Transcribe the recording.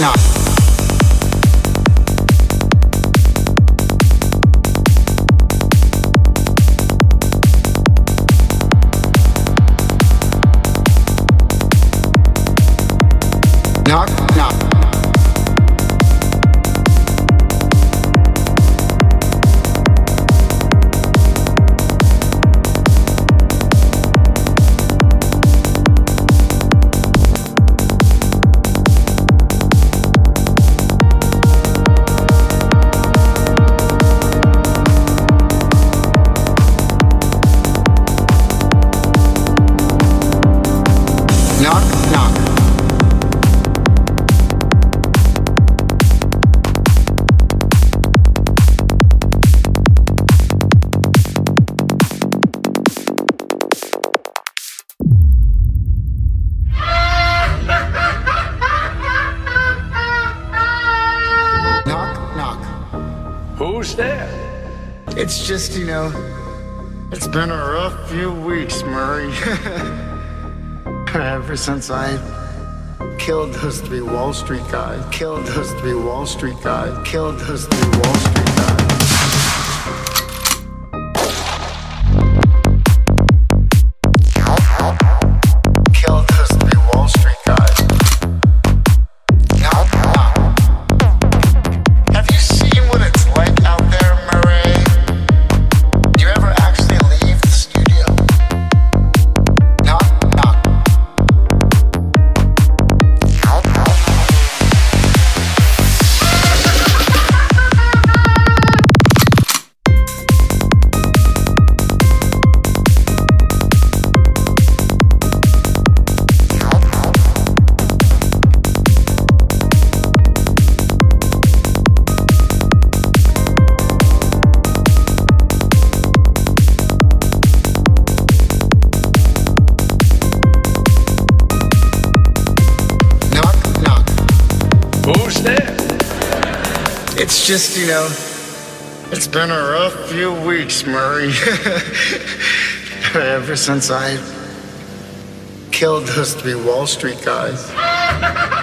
knock. Knock, knock. Knock, knock. Knock, knock. Who's there? It's just, you know, it's been a rough few weeks, Murray. Ever since I killed those three Wall Street guys, killed those three Wall Street guys, killed those three Wall Street It's just, you know, it's been a rough few weeks, Murray. Ever since I killed those three Wall Street guys.